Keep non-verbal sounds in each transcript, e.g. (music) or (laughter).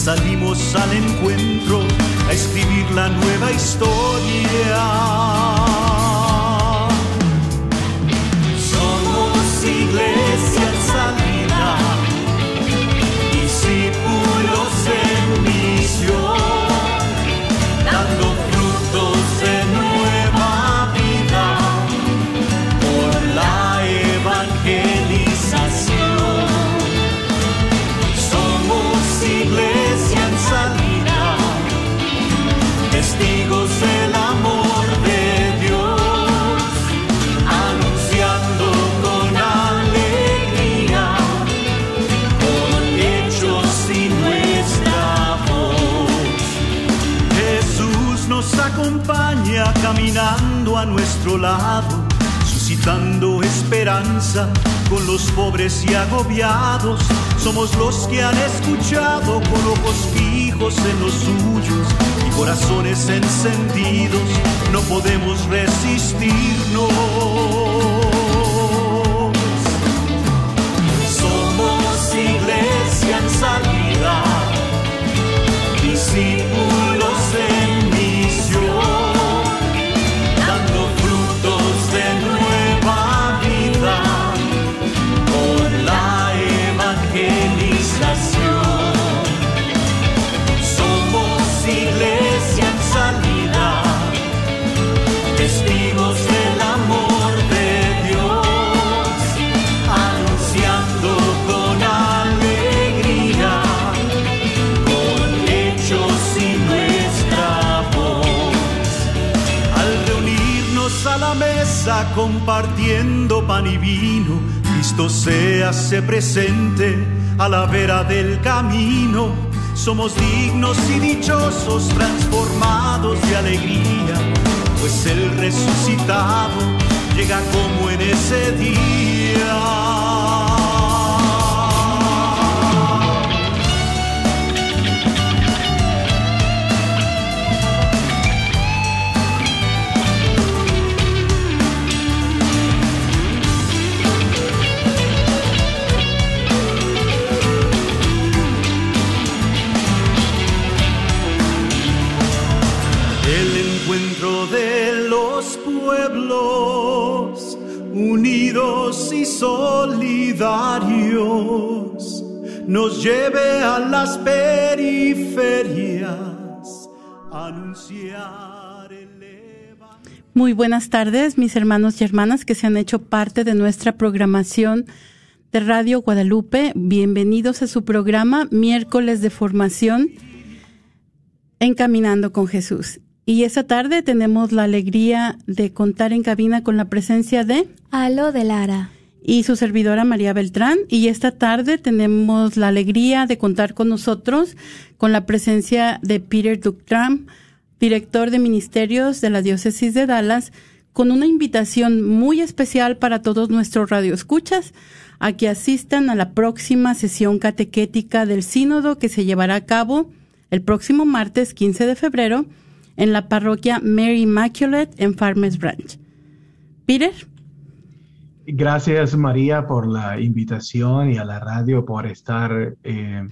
Salimos al encuentro a escribir la nueva historia. Lado, suscitando esperanza con los pobres y agobiados. Somos los que han escuchado con ojos fijos en los suyos y corazones encendidos. No podemos resistirnos. Somos iglesia en salida, compartiendo pan y vino, Cristo se hace presente a la vera del camino. Somos dignos y dichosos, transformados de alegría, pues el resucitado llega como en ese día. Unidos y solidarios nos lleve a las periferias anunciar el. Muy buenas tardes, mis hermanos y hermanas que se han hecho parte de nuestra programación de Radio Guadalupe. Bienvenidos a su programa Miércoles de Formación Encaminando con Jesús. Y esta tarde tenemos la alegría de contar en cabina con la presencia de Alo de Lara. y su servidora María Beltrán. Y esta tarde tenemos la alegría de contar con nosotros con la presencia de Peter Ductram, director de ministerios de la diócesis de Dallas, con una invitación muy especial para todos nuestros radioescuchas a que asistan a la próxima sesión catequética del sínodo que se llevará a cabo el próximo martes 15 de febrero en la parroquia Mary Immaculate en Farmers Branch. Peter. Gracias María por la invitación y a la radio por estar eh,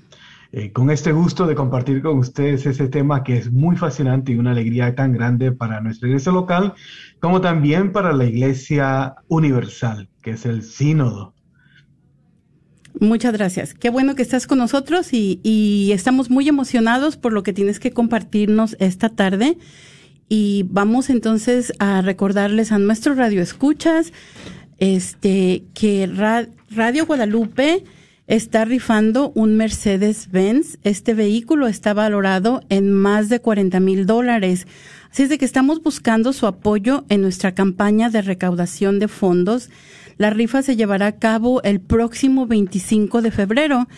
eh, con este gusto de compartir con ustedes ese tema que es muy fascinante y una alegría tan grande para nuestra iglesia local como también para la iglesia universal, que es el sínodo. Muchas gracias. Qué bueno que estás con nosotros y, y estamos muy emocionados por lo que tienes que compartirnos esta tarde. Y vamos entonces a recordarles a nuestros radioescuchas este, que Ra- Radio Guadalupe está rifando un Mercedes-Benz. Este vehículo está valorado en más de 40 mil dólares. Así es de que estamos buscando su apoyo en nuestra campaña de recaudación de fondos. La rifa se llevará a cabo el próximo 25 de febrero.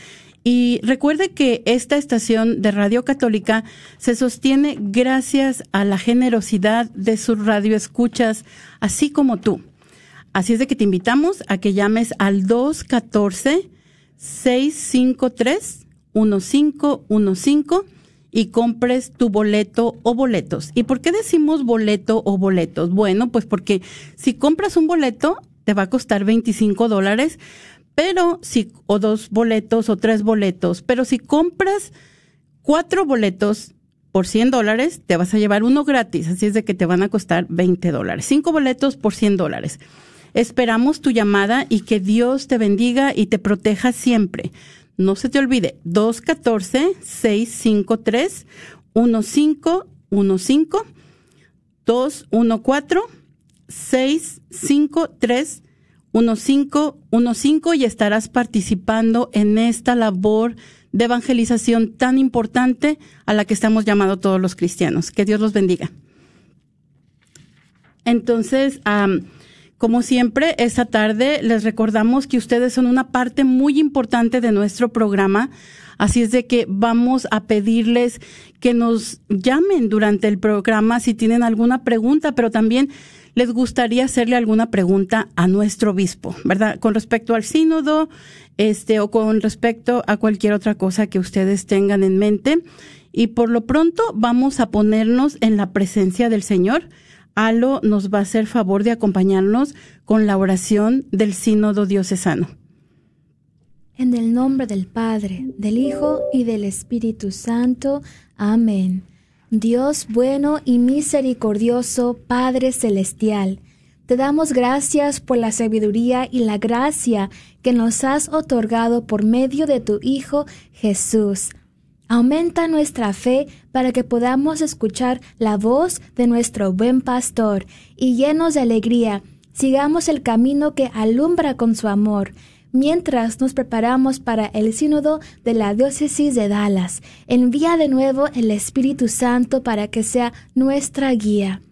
Y recuerde que esta estación de Radio Católica se sostiene gracias a la generosidad de sus radioescuchas, así como tú. Así es de que te invitamos a que llames al 214 653 1515 y compres tu boleto o boletos. ¿Y por qué decimos boleto o boletos? Bueno, pues porque si compras un boleto, te va a costar 25 dólares, pero si, o dos boletos o tres boletos, pero si compras cuatro boletos por 100 dólares, te vas a llevar uno gratis, así es de que te van a costar 20 dólares. Cinco boletos por 100 dólares. Esperamos tu llamada y que Dios te bendiga y te proteja siempre. No se te olvide, 214-653-1515, 214-653-1515 y estarás participando en esta labor de evangelización tan importante a la que estamos llamados todos los cristianos. Que Dios los bendiga. Entonces, como siempre, esta tarde les recordamos que ustedes son una parte muy importante de nuestro programa. Así es de que vamos a pedirles que nos llamen durante el programa si tienen alguna pregunta, pero también les gustaría hacerle alguna pregunta a nuestro obispo, ¿verdad? Con respecto al sínodo, este, o con respecto a cualquier otra cosa que ustedes tengan en mente. Y por lo pronto vamos a ponernos en la presencia del Señor. Alo nos va a hacer favor de acompañarnos con la oración del sínodo diocesano. En el nombre del Padre, del Hijo y del Espíritu Santo. Amén. Dios bueno y misericordioso, Padre Celestial, te damos gracias por la sabiduría y la gracia que nos has otorgado por medio de tu Hijo Jesús. Aumenta nuestra fe para que podamos escuchar la voz de nuestro buen pastor y llenos de alegría, sigamos el camino que alumbra con su amor mientras nos preparamos para el sínodo de la diócesis de Dallas. Envía de nuevo el Espíritu Santo para que sea nuestra guía.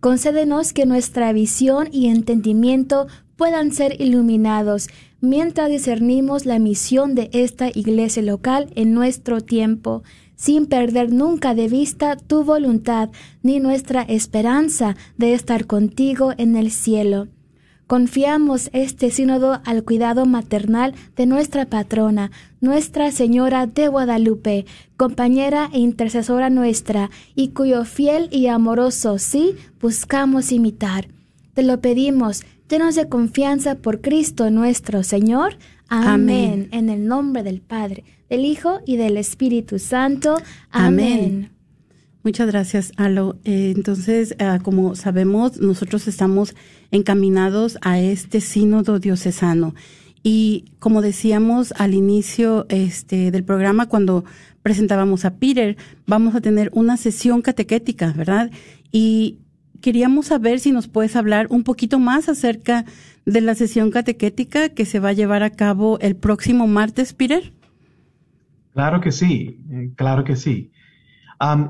Concédenos que nuestra visión y entendimiento puedan ser iluminados mientras discernimos la misión de esta iglesia local en nuestro tiempo, sin perder nunca de vista tu voluntad ni nuestra esperanza de estar contigo en el cielo. Confiamos este sínodo al cuidado maternal de nuestra patrona, Nuestra Señora de Guadalupe, compañera e intercesora nuestra, y cuyo fiel y amoroso sí buscamos imitar. Te lo pedimos, llenos de confianza por Cristo nuestro Señor. Amén. En el nombre del Padre, del Hijo y del Espíritu Santo. Amén. Muchas gracias, Alo. Eh, entonces, ah, como sabemos, nosotros estamos encaminados a este sínodo diocesano. Y como decíamos al inicio este, del programa, cuando presentábamos a Peter, vamos a tener una sesión catequética, ¿verdad? Y queríamos saber si nos puedes hablar un poquito más acerca de la sesión catequética que se va a llevar a cabo el próximo martes, Peter. Claro que sí, eh, claro que sí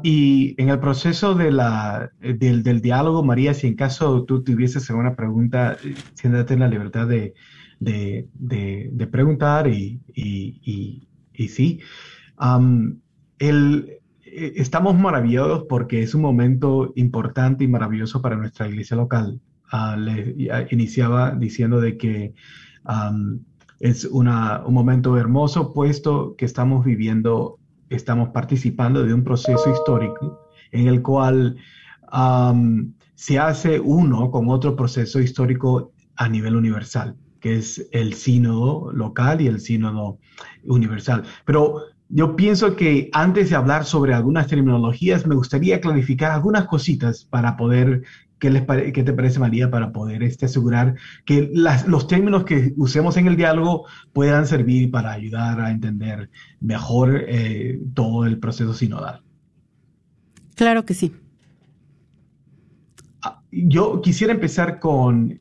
y en el proceso de la, del, diálogo, María, si en caso tú tuvieses alguna pregunta, eh, siéntate en la libertad de, preguntar y, y, sí. eh, estamos maravillados porque es un momento importante y maravilloso para nuestra iglesia local. Uh, le, iniciaba diciendo de que es un momento hermoso puesto que estamos viviendo estamos participando de un proceso histórico en el cual se hace uno con otro proceso histórico a nivel universal, que es el sínodo local y el sínodo universal. Pero yo pienso que antes de hablar sobre algunas terminologías, me gustaría clarificar algunas cositas para poder ¿Qué, les ¿Qué, te parece, María, para poder este, asegurar que los términos que usemos en el diálogo puedan servir para ayudar a entender mejor eh, todo el proceso sinodal? Claro que sí. Ah, yo quisiera empezar con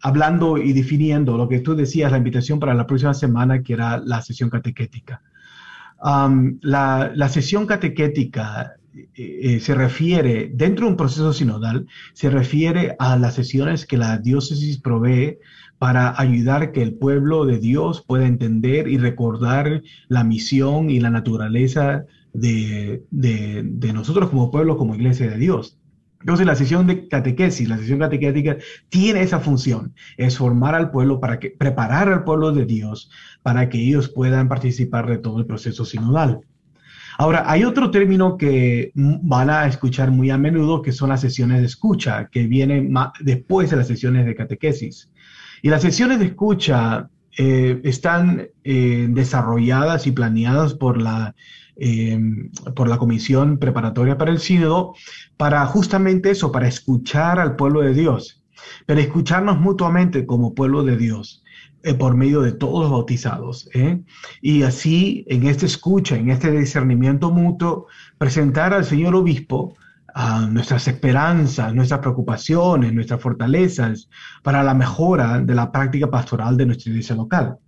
hablando y definiendo lo que tú decías, la invitación para la próxima semana, que era la sesión catequética. la, la, sesión catequética eh, se refiere, dentro de un proceso sinodal, se refiere a las sesiones que la diócesis provee para ayudar que el pueblo de Dios pueda entender y recordar la misión y la naturaleza de, de nosotros como pueblo, como iglesia de Dios. Entonces la sesión de catequesis, la sesión catequética tiene esa función, es formar al pueblo para que, preparar al pueblo de Dios para que ellos puedan participar de todo el proceso sinodal. Ahora, hay otro término que van a escuchar muy a menudo, que son las sesiones de escucha, que vienen después de las sesiones de catequesis. Y las sesiones de escucha eh, están eh, desarrolladas y planeadas por la, eh, por la Comisión Preparatoria para el Sínodo para justamente eso, para escuchar al pueblo de Dios, pero escucharnos mutuamente como pueblo de Dios. Por medio de todos los bautizados. Y así, en esta escucha, en este discernimiento mutuo, presentar al Señor Obispo nuestras esperanzas, nuestras preocupaciones, nuestras fortalezas para la mejora de la práctica pastoral de nuestra iglesia local.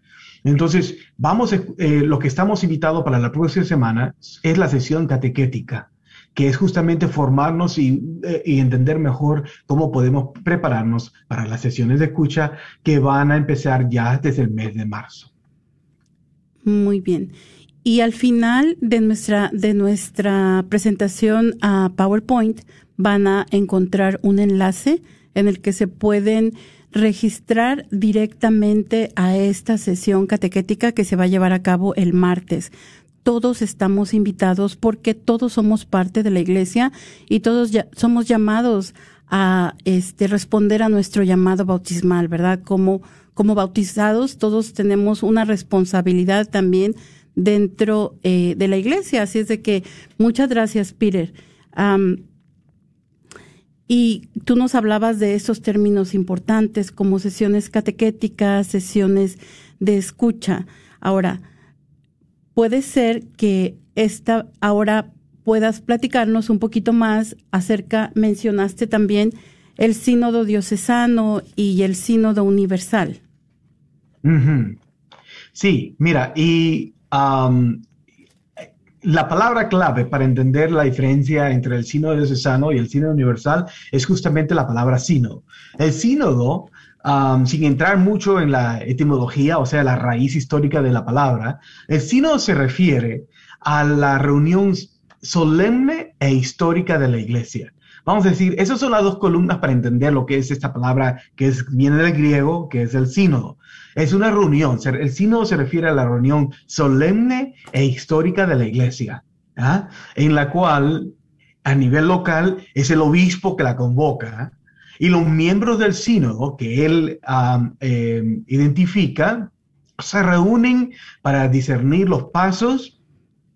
Entonces, vamos, eh, lo que estamos invitados para la próxima semana es la sesión catequética, que es justamente formarnos y, eh, y, entender mejor cómo podemos prepararnos para las sesiones de escucha que van a empezar ya desde el mes de marzo. Muy bien. Y al final de nuestra, de nuestra presentación a PowerPoint van a encontrar un enlace en el que se pueden registrar directamente a esta sesión catequética que se va a llevar a cabo el martes. Todos estamos invitados porque todos somos parte de la iglesia y todos somos llamados a este responder a nuestro llamado bautismal, ¿verdad? Como como bautizados todos tenemos una responsabilidad también dentro eh, de la iglesia. Así es de que muchas gracias, Peter. y tú nos hablabas de esos términos importantes como sesiones catequéticas, sesiones de escucha. Ahora, puede ser que esta ahora puedas platicarnos un poquito más acerca, mencionaste también el sínodo diocesano y el sínodo universal. Sí, mira, y la palabra clave para entender la diferencia entre el sínodo diocesano y el sínodo universal es justamente la palabra sínodo. El sínodo, sin entrar mucho en la etimología, o sea, la raíz histórica de la palabra, el sínodo se refiere a la reunión solemne e histórica de la iglesia. Vamos a decir, esas son las dos columnas para entender lo que es esta palabra que es, viene del griego, que es el sínodo. Es una reunión. El sínodo se refiere a la reunión solemne e histórica de la iglesia, ¿ah? en la cual a nivel local es el obispo que la convoca y los miembros del sínodo que él em, identifica se reúnen para discernir los pasos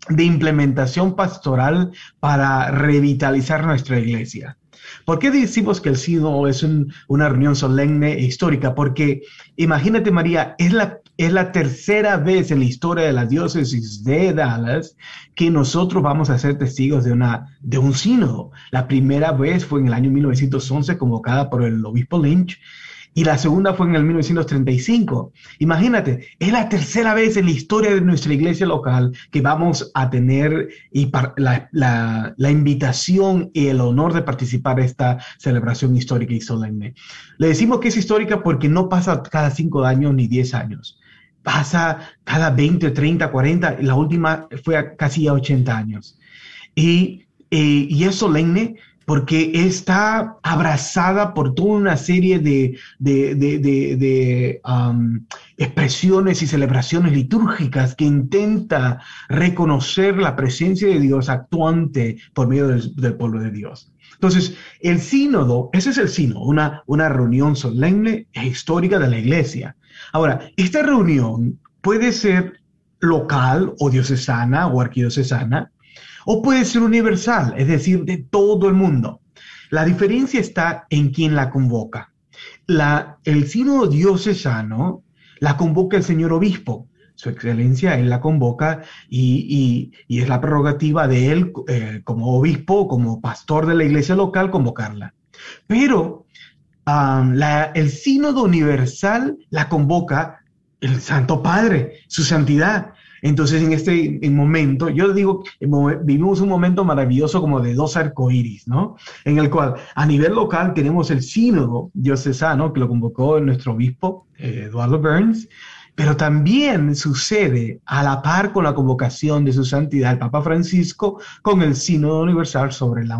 de implementación pastoral para revitalizar nuestra iglesia. ¿Por qué decimos que el sínodo es una reunión solemne e histórica? Porque imagínate, María, es la, es la tercera vez en la historia de la diócesis de Dallas que nosotros vamos a ser testigos de, una, de un sínodo. La primera vez fue en el año 1911, convocada por el obispo Lynch, y la segunda fue en el 1935. Imagínate, es la tercera vez en la historia de nuestra iglesia local que vamos a tener y la, la, invitación y el honor de participar en esta celebración histórica y solemne. Le decimos que es histórica porque no pasa cada cinco años ni diez años. Pasa cada 20, 30, 40, y la última fue casi a 80 años. Y, eh, y es solemne porque está abrazada por toda una serie de, um, expresiones y celebraciones litúrgicas que intenta reconocer la presencia de Dios actuante por medio del, pueblo de Dios. Entonces, el sínodo, ese es el sínodo, una, una reunión solemne e histórica de la iglesia. Ahora, esta reunión puede ser local o diocesana o arquidiocesana, o puede ser universal, es decir, de todo el mundo. La diferencia está en quién la convoca. El sínodo diocesano la convoca el señor obispo. Su excelencia, él la convoca y, es la prerrogativa de él eh, como obispo, como pastor de la iglesia local, convocarla. Pero el sínodo universal la convoca el Santo Padre, su santidad. Entonces, en este momento, yo digo, vivimos un momento maravilloso como de dos arcoíris, ¿no? En el cual, a nivel local, tenemos el sínodo diocesano que lo convocó nuestro obispo, eh, Eduardo Burns, pero también sucede a la par con la convocación de su santidad, el Papa Francisco, con el sínodo universal sobre la,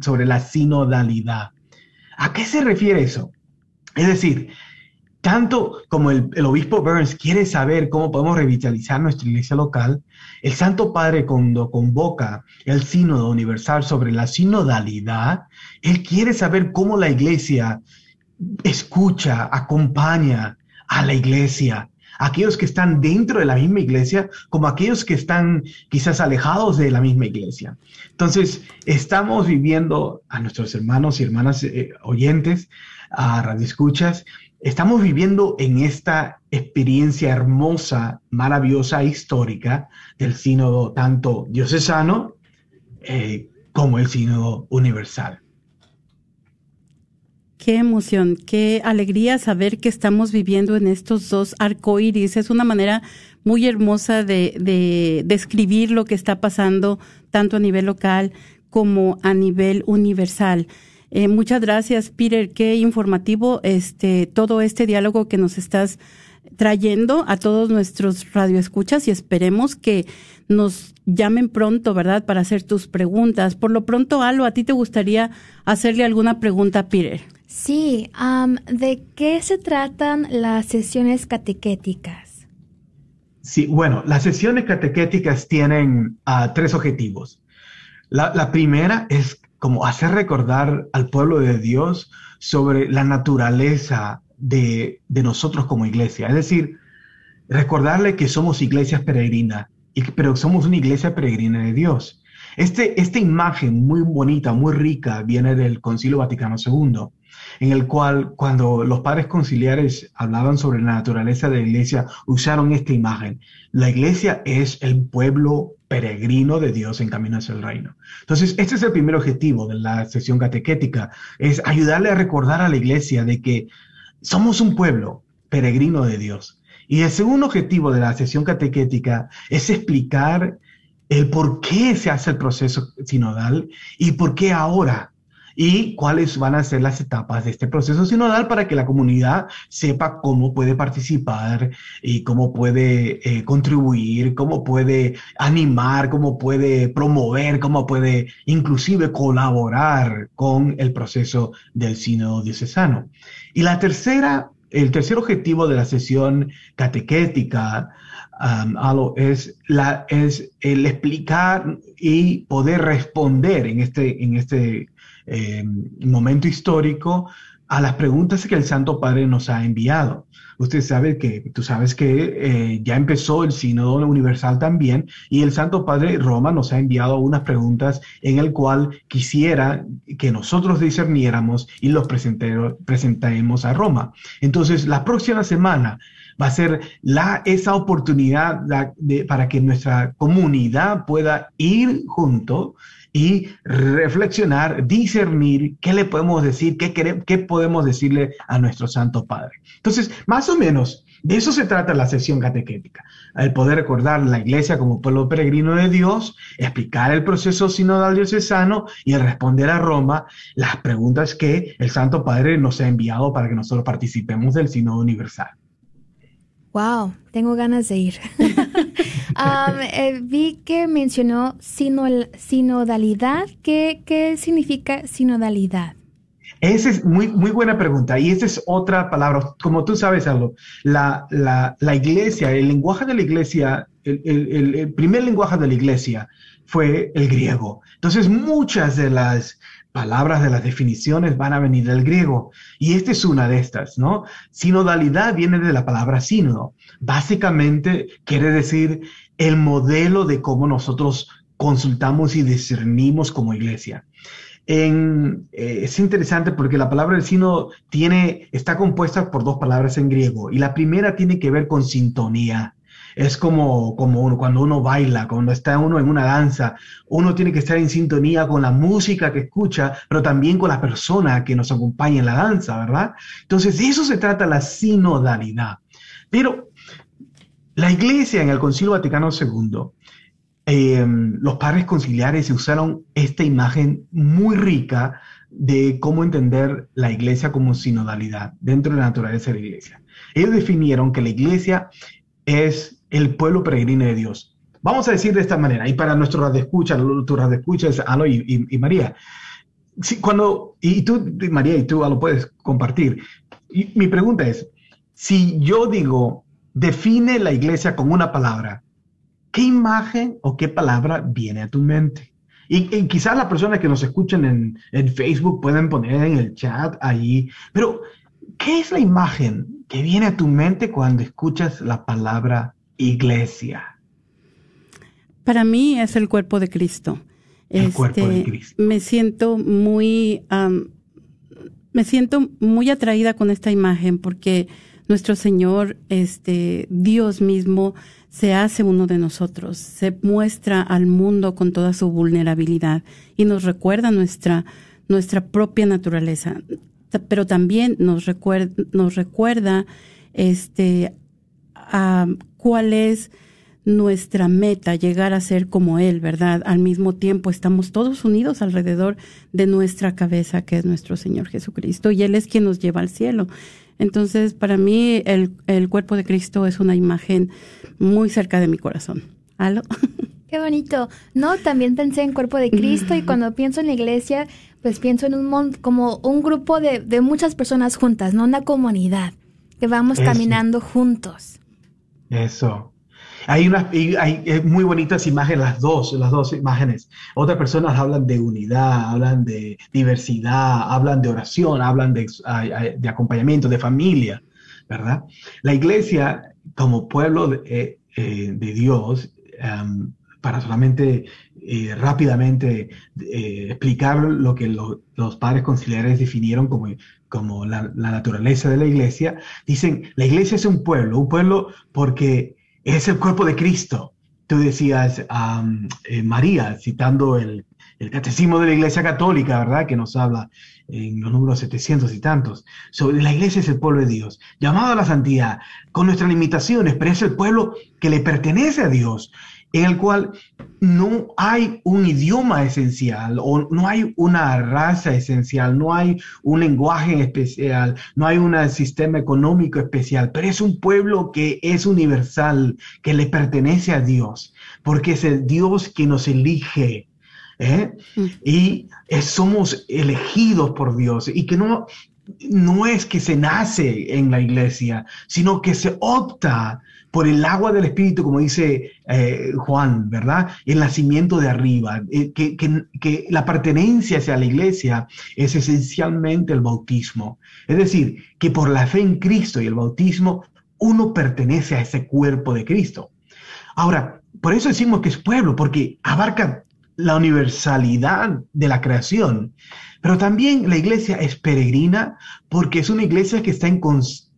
sobre la sinodalidad. ¿A qué se refiere eso? Es decir, tanto como el, el, obispo Burns quiere saber cómo podemos revitalizar nuestra iglesia local, el Santo Padre cuando convoca el sínodo universal sobre la sinodalidad, él quiere saber cómo la iglesia escucha, acompaña a la iglesia, aquellos que están dentro de la misma iglesia como aquellos que están quizás alejados de la misma iglesia. Entonces, estamos viviendo a nuestros hermanos y hermanas eh, oyentes, a radioescuchas, estamos viviendo en esta experiencia hermosa, maravillosa, histórica del sínodo tanto diocesano eh, como el sínodo universal. Qué emoción, qué alegría saber que estamos viviendo en estos dos arcoíris. Es una manera muy hermosa de, de describir lo que está pasando tanto a nivel local como a nivel universal. Eh, muchas gracias, Peter. Qué informativo este todo este diálogo que nos estás trayendo a todos nuestros radioescuchas y esperemos que nos llamen pronto, ¿verdad? Para hacer tus preguntas. Por lo pronto, Alo, ¿a ti te gustaría hacerle alguna pregunta Peter? Sí, ¿de qué se tratan las sesiones catequéticas? Sí, bueno, las sesiones catequéticas tienen uh, tres objetivos. La, primera es como hacer recordar al pueblo de Dios sobre la naturaleza de, nosotros como iglesia. Es decir, recordarle que somos iglesias peregrinas, pero somos una iglesia peregrina de Dios. Este, esta imagen muy bonita, muy rica, viene del Concilio Vaticano II en el cual cuando los padres conciliares hablaban sobre la naturaleza de la iglesia, usaron esta imagen. La iglesia es el pueblo peregrino de Dios en camino hacia el reino. Entonces, este es el primer objetivo de la sesión catequética, es ayudarle a recordar a la iglesia de que somos un pueblo peregrino de Dios. Y el segundo objetivo de la sesión catequética es explicar el por qué se hace el proceso sinodal y por qué ahora y cuáles van a ser las etapas de este proceso sinodal para que la comunidad sepa cómo puede participar y cómo puede eh, contribuir, cómo puede animar, cómo puede promover, cómo puede inclusive colaborar con el proceso del sínodo diocesano. Y la tercera, el tercer objetivo de la sesión catequética um, es, la, es el explicar y poder responder en este, en este eh, momento histórico a las preguntas que el Santo Padre nos ha enviado. Usted sabe que, tú sabes que eh, ya empezó el Sínodo Universal también y el Santo Padre Roma nos ha enviado unas preguntas en el cual quisiera que nosotros discerniéramos y los presentemos a Roma. Entonces, la próxima semana va a ser la, esa oportunidad para que nuestra comunidad pueda ir junto y reflexionar, discernir qué le podemos decir, qué, queremos, qué podemos decirle a nuestro Santo Padre. Entonces, más o menos, de eso se trata la sesión catequética, el poder recordar la iglesia como pueblo peregrino de Dios, explicar el proceso sinodal diocesano y el responder a Roma las preguntas que el Santo Padre nos ha enviado para que nosotros participemos del sínodo universal. Wow, tengo ganas de ir. (laughs) um, (laughs) eh, vi que mencionó sinodalidad. ¿Qué, ¿Qué, significa sinodalidad? Esa es muy, muy buena pregunta y esa es otra palabra. Como tú sabes, algo, la, la, la iglesia, el lenguaje de la iglesia, el, el, el primer lenguaje de la iglesia fue el griego. Entonces, muchas de las palabras de las definiciones van a venir del griego. Y esta es una de estas, ¿no? Sinodalidad viene de la palabra sínodo. Básicamente quiere decir el modelo de cómo nosotros consultamos y discernimos como iglesia. Eh, es interesante porque la palabra del sínodo tiene, está compuesta por dos palabras en griego y la primera tiene que ver con sintonía es como, como uno, cuando uno baila, cuando está uno en una danza, uno tiene que estar en sintonía con la música que escucha, pero también con la persona que nos acompaña en la danza, ¿verdad? Entonces, de eso se trata la sinodalidad. Pero la iglesia en el Concilio Vaticano II, eh, los padres conciliares usaron esta imagen muy rica de cómo entender la iglesia como sinodalidad dentro de la naturaleza de la iglesia. Ellos definieron que la iglesia es el pueblo peregrino de Dios. Vamos a decir de esta manera, y para nuestro radioescucha, tu radioescucha es Alo y, y, María. cuando, y tú, María, y tú lo puedes compartir. Y mi pregunta es, si yo digo, define la iglesia con una palabra, ¿qué imagen o qué palabra viene a tu mente? Y, quizás las personas que nos escuchan en, en, Facebook pueden poner en el chat allí, pero ¿qué es la imagen que viene a tu mente cuando escuchas la palabra iglesia? Para mí es el cuerpo de Cristo. El cuerpo de este, Cristo. Me siento muy, um, me siento muy atraída con esta imagen porque nuestro Señor, este, Dios mismo, se hace uno de nosotros, se muestra al mundo con toda su vulnerabilidad y nos recuerda nuestra, nuestra propia naturaleza, pero también nos recuerda, nos recuerda este, a cuál es nuestra meta, llegar a ser como Él, ¿verdad? Al mismo tiempo estamos todos unidos alrededor de nuestra cabeza, que es nuestro Señor Jesucristo, y Él es quien nos lleva al cielo. Entonces, para mí, el, el cuerpo de Cristo es una imagen muy cerca de mi corazón. ¿Aló? (laughs) Qué bonito. No, también pensé en cuerpo de Cristo y (laughs) cuando pienso en la iglesia, pues pienso en un como un grupo de, de muchas personas juntas, no una comunidad, que vamos caminando juntos. Eso. Hay unas hay, eh, muy bonitas imágenes, las dos, las dos imágenes. Otras personas hablan de unidad, hablan de diversidad, hablan de oración, hablan de, acompañamiento, de familia, ¿verdad? La iglesia, como pueblo de, eh, eh, Dios, em, para solamente rápidamente explicar lo que los padres conciliares definieron como, como la, naturaleza de la iglesia, dicen, la iglesia es un pueblo, un pueblo porque es el cuerpo de Cristo. Tú decías, eh, María, citando el, catecismo de la Iglesia Católica, ¿verdad? Que nos habla en los números 700 y tantos. Sobre la Iglesia es el pueblo de Dios, llamado a la santidad, con nuestras limitaciones, pero es el pueblo que le pertenece a Dios en el cual no hay un idioma esencial o no hay una raza esencial, no hay un lenguaje especial, no hay un sistema económico especial, pero es un pueblo que es universal, que le pertenece a Dios, porque es el Dios que nos elige. ¿eh? Mm. Y somos elegidos por Dios y que no, no es que se nace en la iglesia, sino que se opta por el agua del Espíritu, como dice eh, Juan, ¿verdad? El nacimiento de arriba, eh, que, la pertenencia hacia la iglesia es esencialmente el bautismo. Es decir, que por la fe en Cristo y el bautismo, uno pertenece a ese cuerpo de Cristo. Ahora, por eso decimos que es pueblo, porque abarca la universalidad de la creación, pero también la iglesia es peregrina porque es una iglesia que está en constante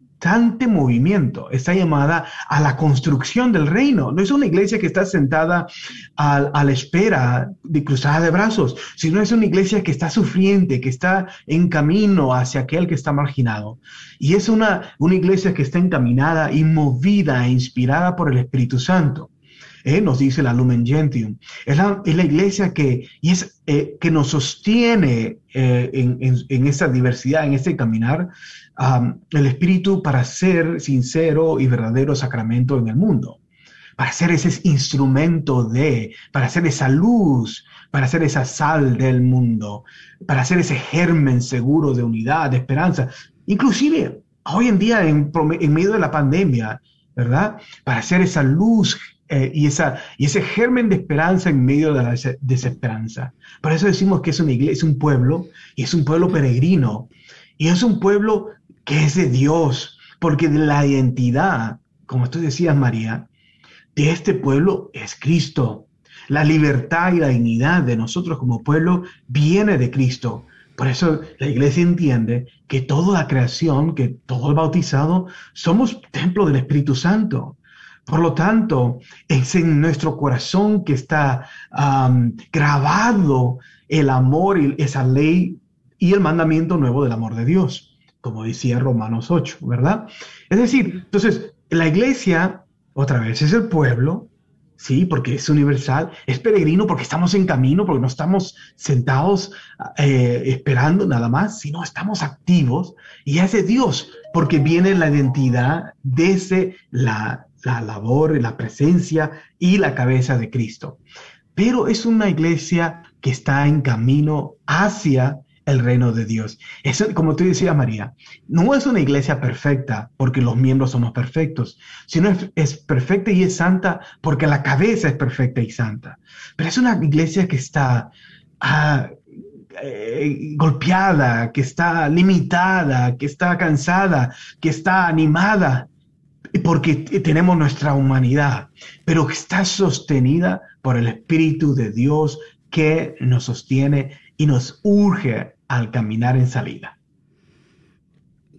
movimiento, está llamada a la construcción del reino. No es una iglesia que está sentada a, la espera de cruzada de brazos, sino es una iglesia que está sufriente, que está en camino hacia aquel que está marginado. Y es una, una iglesia que está encaminada y movida e inspirada por el Espíritu Santo. Eh, nos dice la Lumen Gentium. Es la, es la iglesia que, y es, eh, que nos sostiene eh, en, en, esa diversidad, en ese caminar, el Espíritu para ser sincero y verdadero sacramento en el mundo, para ser ese instrumento de, para ser esa luz, para ser esa sal del mundo, para ser ese germen seguro de unidad, de esperanza. Inclusive, hoy en día, en, en medio de la pandemia, ¿verdad? Para ser esa luz eh, y, esa, y ese germen de esperanza en medio de la desesperanza. Por eso decimos que es una iglesia, es un pueblo, y es un pueblo peregrino, y es un pueblo que es de Dios, porque la identidad, como tú decías, María, de este pueblo es Cristo. La libertad y la dignidad de nosotros como pueblo viene de Cristo. Por eso la iglesia entiende que toda la creación, que todo el bautizado, somos templo del Espíritu Santo. Por lo tanto, es en nuestro corazón que está grabado el amor y esa ley y el mandamiento nuevo del amor de Dios como decía Romanos 8, ¿verdad? Es decir, entonces, la iglesia, otra vez, es el pueblo, sí, porque es universal, es peregrino porque estamos en camino, porque no estamos sentados eh, esperando nada más, sino estamos activos y es de Dios, porque viene la identidad desde la, la labor, la presencia y la cabeza de Cristo. Pero es una iglesia que está en camino hacia el reino de Dios. Eso, como tú decías, María, no es una iglesia perfecta porque los miembros somos perfectos, sino es, es, perfecta y es santa porque la cabeza es perfecta y santa. Pero es una iglesia que está ah, eh, golpeada, que está limitada, que está cansada, que está animada porque tenemos nuestra humanidad, pero que está sostenida por el Espíritu de Dios que nos sostiene y nos urge al caminar en salida.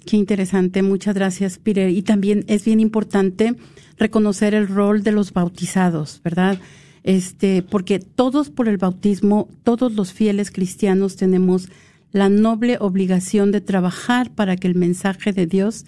Qué interesante, muchas gracias, Peter. Y también es bien importante reconocer el rol de los bautizados, ¿verdad? Este, porque todos por el bautismo, todos los fieles cristianos tenemos la noble obligación de trabajar para que el mensaje de Dios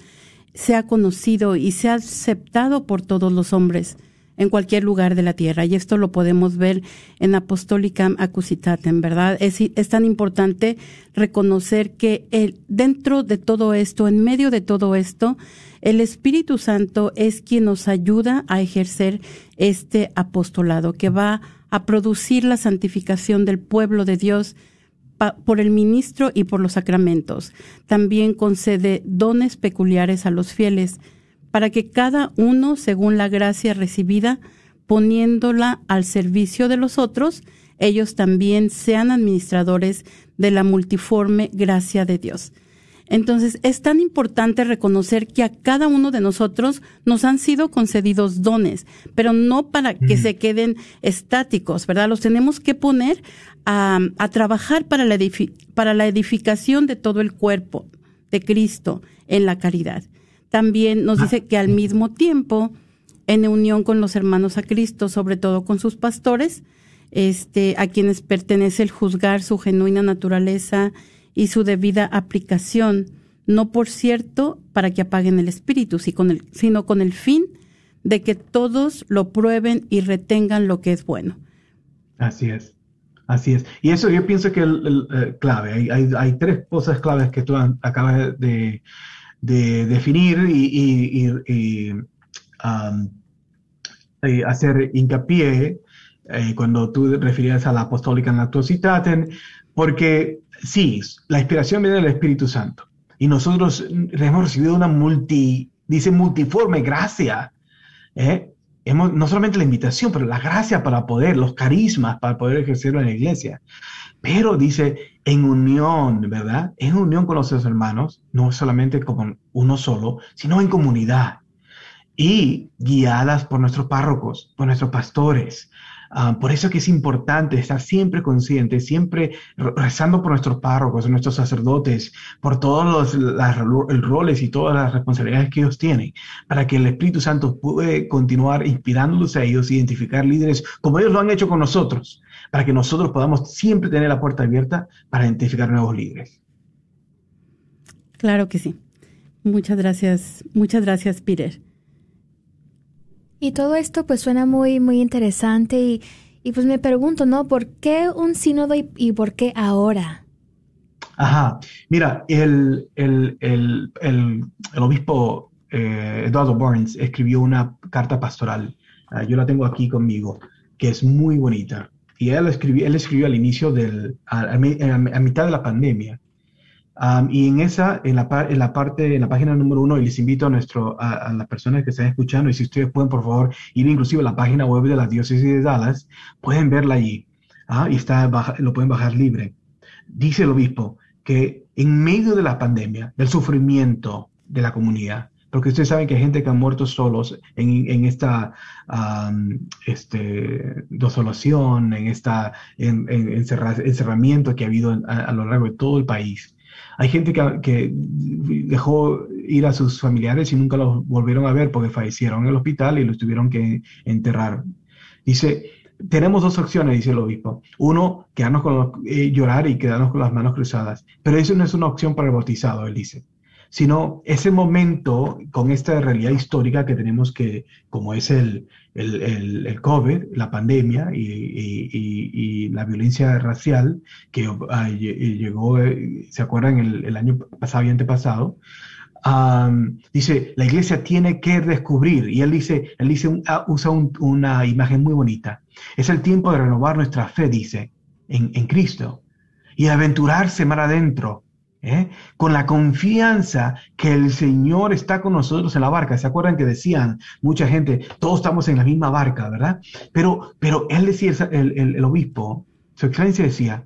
sea conocido y sea aceptado por todos los hombres en cualquier lugar de la tierra. Y esto lo podemos ver en Apostolicam Accusitatem, ¿verdad? Es, es tan importante reconocer que el, dentro de todo esto, en medio de todo esto, el Espíritu Santo es quien nos ayuda a ejercer este apostolado, que va a producir la santificación del pueblo de Dios por el ministro y por los sacramentos. También concede dones peculiares a los fieles, para que cada uno, según la gracia recibida, poniéndola al servicio de los otros, ellos también sean administradores de la multiforme gracia de Dios. Entonces, es tan importante reconocer que a cada uno de nosotros nos han sido concedidos dones, pero no para que se queden estáticos, ¿verdad? Los tenemos que poner a, trabajar para la, para la edificación de todo el cuerpo de Cristo en la caridad. También nos dice que al mismo tiempo, en unión con los hermanos a Cristo, sobre todo con sus pastores, este, a quienes pertenece el juzgar su genuina naturaleza y su debida aplicación, no por cierto para que apaguen el espíritu, sino con el fin de que todos lo prueben y retengan lo que es bueno. Así es, así es. Y eso yo pienso que es eh, clave. Hay, tres cosas claves que tú acabas de, definir y, hacer hincapié eh, cuando tú referías a la apostólica en la porque sí, la inspiración viene del Espíritu Santo. Y nosotros hemos recibido una multi, dice multiforme gracia. ¿eh? Hemos, no solamente la invitación, pero la gracia para poder, los carismas para poder ejercerlo en la iglesia. Pero dice, en unión, ¿verdad? En unión con los hermanos, no solamente como uno solo, sino en comunidad. Y guiadas por nuestros párrocos, por nuestros pastores, Ah, por eso que es importante estar siempre consciente, siempre rezando por nuestros párrocos, nuestros sacerdotes, por todos los roles y todas las responsabilidades que ellos tienen, para que el Espíritu Santo pueda continuar inspirándolos a ellos, identificar líderes como ellos lo han hecho con nosotros, para que nosotros podamos siempre tener la puerta abierta para identificar nuevos líderes. Claro que sí. Muchas gracias, muchas gracias, Peter. Y todo esto pues suena muy, muy interesante y, y pues me pregunto, ¿no? ¿Por qué un sínodo y, por qué ahora? Ajá, mira, el, el, el, el obispo eh, Eduardo Burns escribió una carta pastoral, ah, yo la tengo aquí conmigo, que es muy bonita. Y él escribió, él escribió al inicio del, a mitad de la pandemia, y en esa, en la, en la parte, en la página número uno, y les invito a, nuestro, a, las personas que están escuchando, y si ustedes pueden, por favor, ir inclusive a la página web de la diócesis de Dallas, pueden verla allí, ¿ah? y está, lo pueden bajar libre. Dice el obispo que en medio de la pandemia, del sufrimiento de la comunidad, porque ustedes saben que hay gente que ha muerto solos en, en esta este, desolación, en esta en, encerramiento que ha habido a, lo largo de todo el país. Hay gente que, dejó ir a sus familiares y nunca los volvieron a ver porque fallecieron en el hospital y los tuvieron que enterrar. Dice, tenemos dos opciones, dice el obispo. Uno, quedarnos con eh, llorar y quedarnos con las manos cruzadas. Pero eso no es una opción para el bautizado, él dice sino ese momento con esta realidad histórica que tenemos que, como es el, el, el, COVID, la pandemia y, y, la violencia racial que ah, llegó, eh, ¿se acuerdan? El, el año pasado y antepasado. dice, la iglesia tiene que descubrir, y él dice, él dice ah, usa una imagen muy bonita. Es el tiempo de renovar nuestra fe, dice, en, en Cristo y aventurarse mar adentro, ¿eh? con la confianza que el Señor está con nosotros en la barca. ¿Se acuerdan que decían mucha gente, todos estamos en la misma barca, ¿verdad? Pero, pero él decía, el, obispo, su excelencia decía,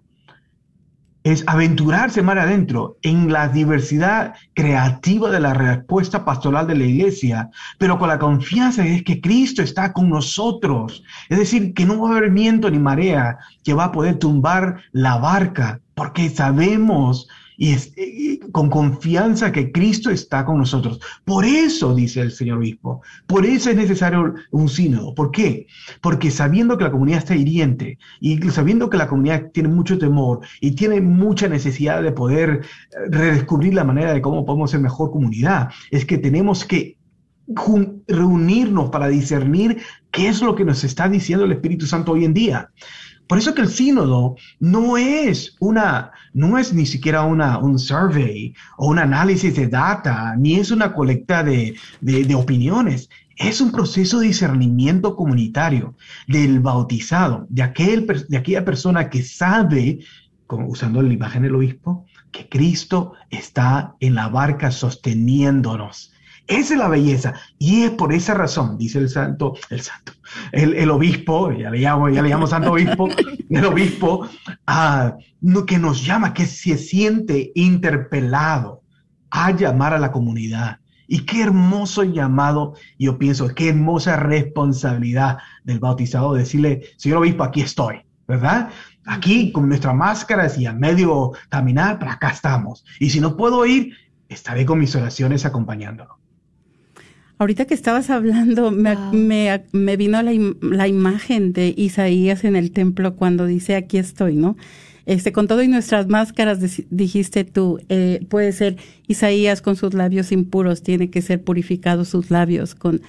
es aventurarse más adentro en la diversidad creativa de la respuesta pastoral de la iglesia, pero con la confianza de que Cristo está con nosotros. Es decir, que no va a haber viento ni marea que va a poder tumbar la barca, porque sabemos y, es, y con confianza que Cristo está con nosotros. Por eso, dice el señor obispo, por eso es necesario un sínodo. ¿Por qué? Porque sabiendo que la comunidad está hiriente y sabiendo que la comunidad tiene mucho temor y tiene mucha necesidad de poder redescubrir la manera de cómo podemos ser mejor comunidad, es que tenemos que reunirnos para discernir qué es lo que nos está diciendo el Espíritu Santo hoy en día. Por eso que el sínodo no es una, no es ni siquiera una, un survey o un análisis de data, ni es una colecta de, de, opiniones. Es un proceso de discernimiento comunitario del bautizado, de, aquel, de aquella persona que sabe, como usando la imagen del obispo, que Cristo está en la barca sosteniéndonos. Esa es la belleza. Y es por esa razón, dice el santo, el santo, el, el obispo, ya le llamo, ya le llamo santo obispo, (laughs) el obispo, que nos llama, que se siente interpelado a llamar a la comunidad. Y qué hermoso llamado, yo pienso, qué hermosa responsabilidad del bautizado decirle, señor obispo, aquí estoy, ¿verdad? Aquí con nuestras máscaras y a medio caminar, pero acá estamos. Y si no puedo ir, estaré con mis oraciones acompañándolo. Ahorita que estabas hablando, me, wow. me, me vino la, la, imagen de Isaías en el templo cuando dice, aquí estoy, ¿no? Este, con todo y nuestras máscaras, dijiste tú, eh, puede ser Isaías con sus labios impuros, tiene que ser purificados sus labios con,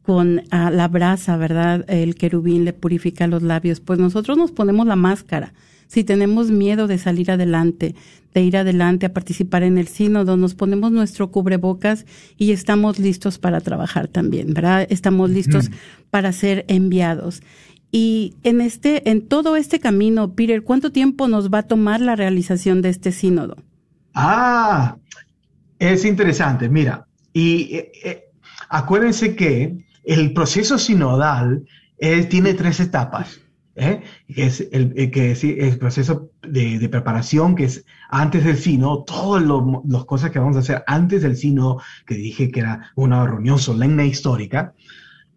con uh, la brasa, ¿verdad? El querubín le purifica los labios. Pues nosotros nos ponemos la máscara. Si tenemos miedo de salir adelante, de ir adelante a participar en el sínodo, nos ponemos nuestro cubrebocas y estamos listos para trabajar también, ¿verdad? Estamos listos mm. para ser enviados. Y en este, en todo este camino, Peter, ¿cuánto tiempo nos va a tomar la realización de este sínodo? Ah, es interesante. Mira, y eh, eh, acuérdense que el proceso sinodal eh, tiene tres etapas. ¿Eh? es el, que es el proceso de, preparación, que es antes del sino, todas las cosas que vamos a hacer antes del sino, que dije que era una reunión solemne histórica,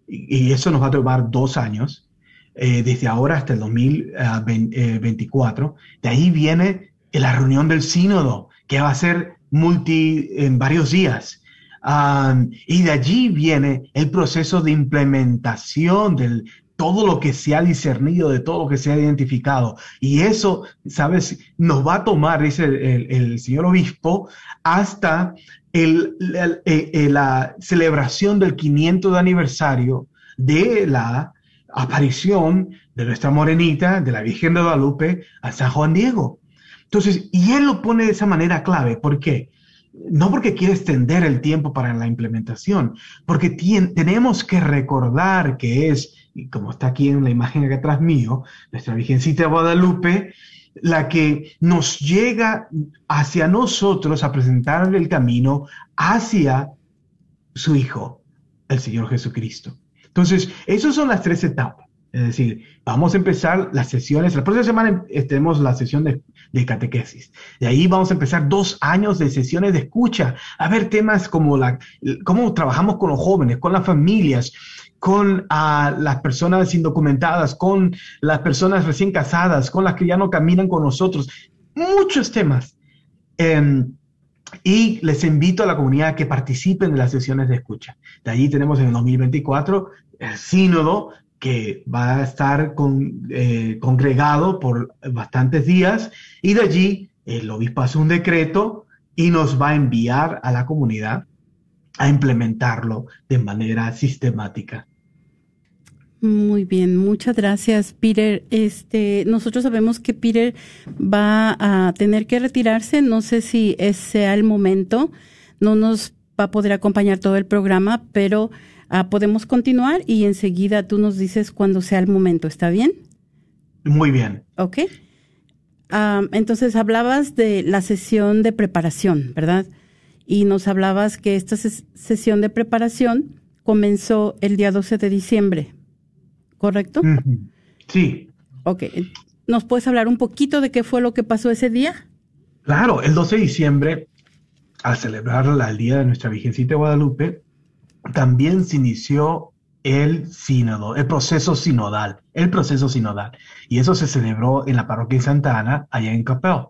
y, eso nos va a tomar dos años, eh, desde ahora hasta el 2024. De ahí viene la reunión del sínodo, que va a ser multi en varios días. Um, y de allí viene el proceso de implementación del, todo lo que se ha discernido, de todo lo que se ha identificado. Y eso, ¿sabes? Nos va a tomar, dice el, señor obispo, hasta el, la celebración del 500 de aniversario de la aparición de nuestra morenita, de la Virgen de Guadalupe, a San Juan Diego. Entonces, y él lo pone de esa manera clave. ¿Por qué? no porque quiere extender el tiempo para la implementación, porque tenemos que recordar que es, y como está aquí en la imagen acá atrás mío, nuestra Virgencita Guadalupe, la que nos llega hacia nosotros a presentarle el camino hacia su Hijo, el Señor Jesucristo. Entonces, esas son las tres etapas. Es decir, vamos a empezar las sesiones. La próxima semana tenemos la sesión de, de, catequesis. De ahí vamos a empezar dos años de sesiones de escucha. A ver temas como la, cómo trabajamos con los jóvenes, con las familias, con uh, las personas indocumentadas, con las personas recién casadas, con las que ya no caminan con nosotros. Muchos temas. Um, y les invito a la comunidad a que participen de las sesiones de escucha. De allí tenemos en el 2024 el sínodo que va a estar eh, congregado por bastantes días y de allí el obispo hace un decreto y nos va a enviar a la comunidad a implementarlo de manera sistemática. Muy bien, muchas gracias, Peter. Este, nosotros sabemos que Peter va a tener que retirarse. No sé si ese sea el momento. No nos va a poder acompañar todo el programa, pero uh, podemos continuar y enseguida tú nos dices cuando sea el momento. ¿Está bien? Muy bien. Ok. ah, entonces hablabas de la sesión de preparación, ¿verdad? Y nos hablabas que esta ses- sesión de preparación comenzó el día 12 de diciembre, ¿correcto? Sí, Ok. ¿Nos puedes hablar un poquito de qué fue lo que pasó ese día? Claro, el 12 de diciembre, al celebrar la- el Día de nuestra Virgencita de Guadalupe, también se inició el sínodo, el proceso sinodal, el proceso sinodal. Y eso se celebró en la parroquia de Santa Ana, allá en Capel,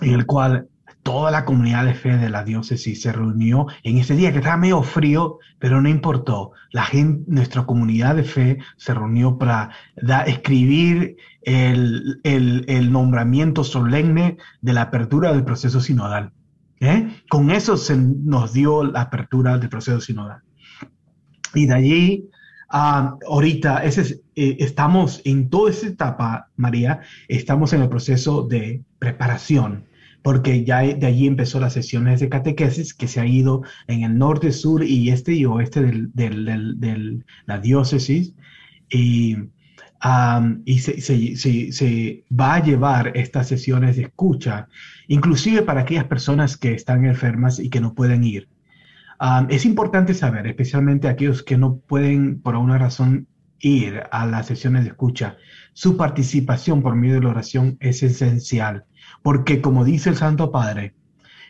en el cual toda la comunidad de fe de la diócesis se reunió en ese día que estaba medio frío, pero no importó. La gente, nuestra comunidad de fe se reunió para escribir el, el- nombramiento solemne de la apertura del proceso sinodal. ¿eh? Con eso se nos dio la apertura del proceso sinodal. Y de allí, ah, ahorita, eh, estamos en toda esa etapa, María, estamos en el proceso de preparación, porque ya de allí empezó las sesiones de catequesis que se ha ido en el norte, sur y este y oeste de la diócesis. Y, am, y se, se- se- se va a llevar estas sesiones de escucha, inclusive para aquellas personas que están enfermas y que no pueden ir. Um, es importante saber, especialmente aquellos que no pueden por alguna razón ir a las sesiones de escucha, su participación por medio de la oración es esencial, porque como dice el Santo Padre,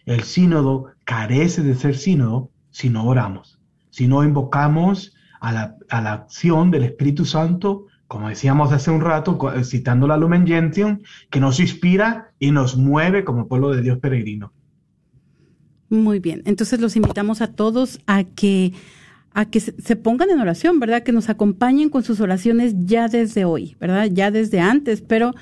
el sínodo carece de ser sínodo si no oramos, si no invocamos a la, a la acción del Espíritu Santo, como decíamos hace un rato, co- citando la Lumen Gentium, que nos inspira y nos mueve como pueblo de Dios peregrino. Muy bien. Entonces los invitamos a todos a que a que se pongan en oración, ¿verdad? Que nos acompañen con sus oraciones ya desde hoy, ¿verdad? Ya desde antes, pero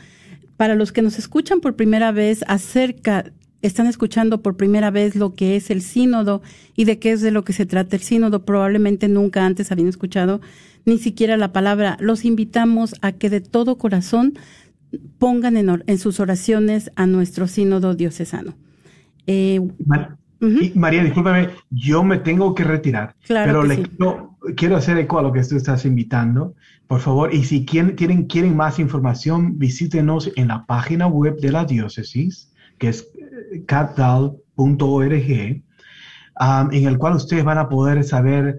para los que nos escuchan por primera vez acerca están escuchando por primera vez lo que es el sínodo y de qué es de lo que se trata el sínodo, probablemente nunca antes habían escuchado ni siquiera la palabra. Los invitamos a que de todo corazón pongan en, en sus oraciones a nuestro sínodo diocesano. Eh, y María, discúlpame, yo me tengo que retirar, Claro pero que le sí. quiero, quiero hacer eco a lo que tú estás invitando, por favor, y si quieren, quieren, quieren más información, visítenos en la página web de la diócesis, que es eh, capital.org, um, en el cual ustedes van a poder saber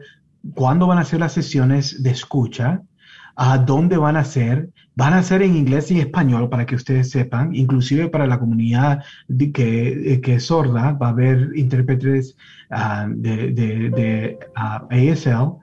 cuándo van a ser las sesiones de escucha, a dónde van a ser. Van a ser en inglés y español para que ustedes sepan, inclusive para la comunidad que, eh, que es sorda, va a haber intérpretes ah, de, de- de, ah, ASL.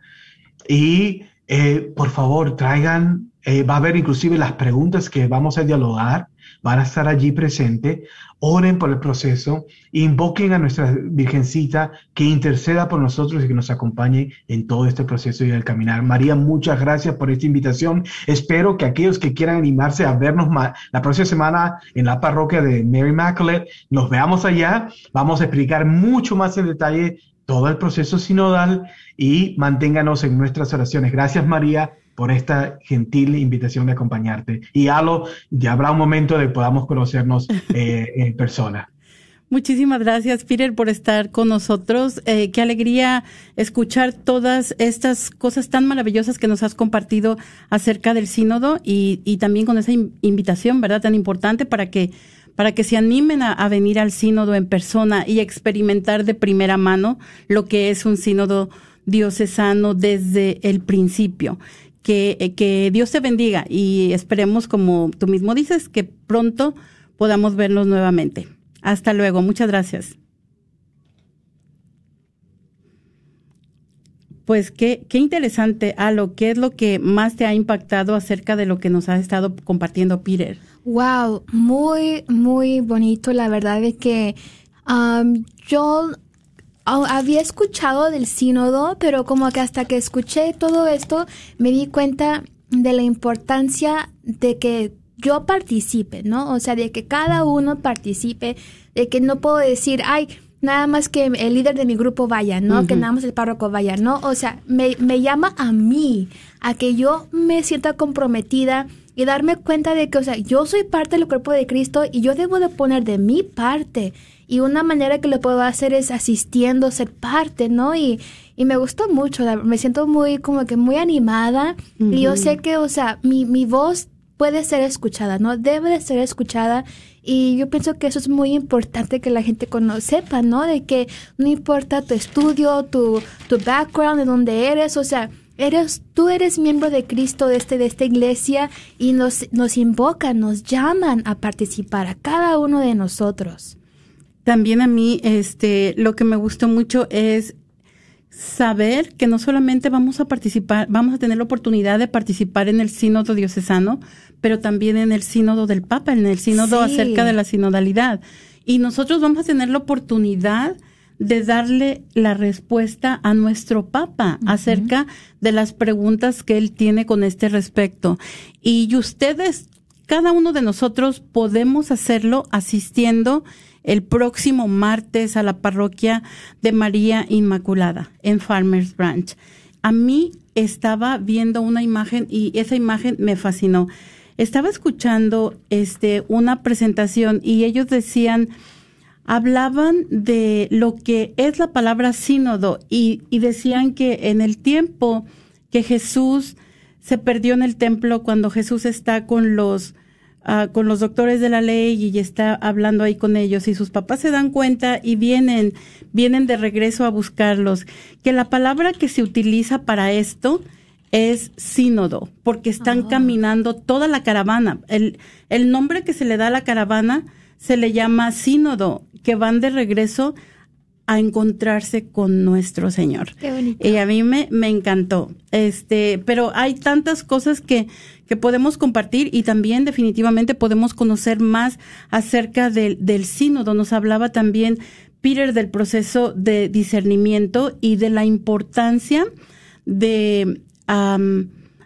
Y eh, por favor, traigan, eh, va a haber inclusive las preguntas que vamos a dialogar, van a estar allí presentes. Oren por el proceso, invoquen a nuestra Virgencita que interceda por nosotros y que nos acompañe en todo este proceso y el caminar. María, muchas gracias por esta invitación. Espero que aquellos que quieran animarse a vernos la próxima semana en la parroquia de Mary Immaculate, nos veamos allá. Vamos a explicar mucho más en detalle todo el proceso sinodal y manténganos en nuestras oraciones. Gracias, María, por esta gentil invitación de acompañarte. Y Alo, ya habrá un momento de podamos conocernos (laughs) eh, en persona. Muchísimas gracias, Peter, por estar con nosotros. Eh, qué alegría escuchar todas estas cosas tan maravillosas que nos has compartido acerca del sínodo y, y también con esa in- invitación, ¿verdad? Tan importante para que, para que se animen a, a venir al sínodo en persona y experimentar de primera mano lo que es un sínodo diocesano desde el principio. Que, eh, que Dios te bendiga y esperemos, como tú mismo dices, que pronto podamos vernos nuevamente. Hasta luego, muchas gracias. Pues qué, qué interesante, Alo, ¿qué es lo que más te ha impactado acerca de lo que nos ha estado compartiendo Peter? Wow, muy, muy bonito. La verdad es que am, yo había escuchado del sínodo, pero como que hasta que escuché todo esto, me di cuenta de la importancia de que yo participe, ¿no? O sea, de que cada uno participe, de que no puedo decir, ay, nada más que el líder de mi grupo vaya, ¿no? Que nada más el párroco vaya, ¿no? O sea, me, me llama a mí, a que yo me sienta comprometida y darme cuenta de que, o sea, yo soy parte del cuerpo de Cristo y yo debo de poner de mi parte. Y una manera que lo puedo hacer es asistiendo, ser parte, ¿no? Y, y me gustó mucho, la- me siento muy, como que muy animada. Y yo sé que, o sea, mi, mi voz puede ser escuchada, ¿no? Debe de ser escuchada y yo pienso que eso es muy importante que la gente sepa, ¿no? De que no importa tu estudio, tu, tu background, de dónde eres, o sea, eres, tú eres miembro de Cristo de, este, de esta iglesia y nos, nos invocan, nos llaman a participar a cada uno de nosotros. También a mí, este, lo que me gustó mucho es saber que no solamente vamos a participar, vamos a tener la oportunidad de participar en el sínodo diocesano, pero también en el sínodo del Papa, en el sínodo Sí. acerca de la sinodalidad. Y nosotros vamos a tener la oportunidad de darle la respuesta a nuestro Papa acerca de las preguntas que él tiene con este respecto. Y ustedes, cada uno de nosotros podemos hacerlo asistiendo el próximo martes a la parroquia de María Inmaculada en Farmers Branch. A mí estaba viendo una imagen y esa imagen me fascinó. Estaba escuchando este una presentación y ellos decían hablaban de lo que es la palabra sínodo y, y decían que en el tiempo que Jesús se perdió en el templo cuando Jesús está con los ah, con los doctores de la ley y está hablando ahí con ellos y sus papás se dan cuenta y vienen vienen de regreso a buscarlos. Que la palabra que se utiliza para esto es sínodo porque están caminando toda la caravana. El el nombre que se le da a la caravana se le llama sínodo que van de regreso a encontrarse con nuestro Señor. Qué bonito. Y a mí me, me encantó. Este, pero hay tantas cosas que, que podemos compartir y también definitivamente podemos conocer más acerca del, del sínodo. Nos hablaba también Peter del proceso de discernimiento y de la importancia de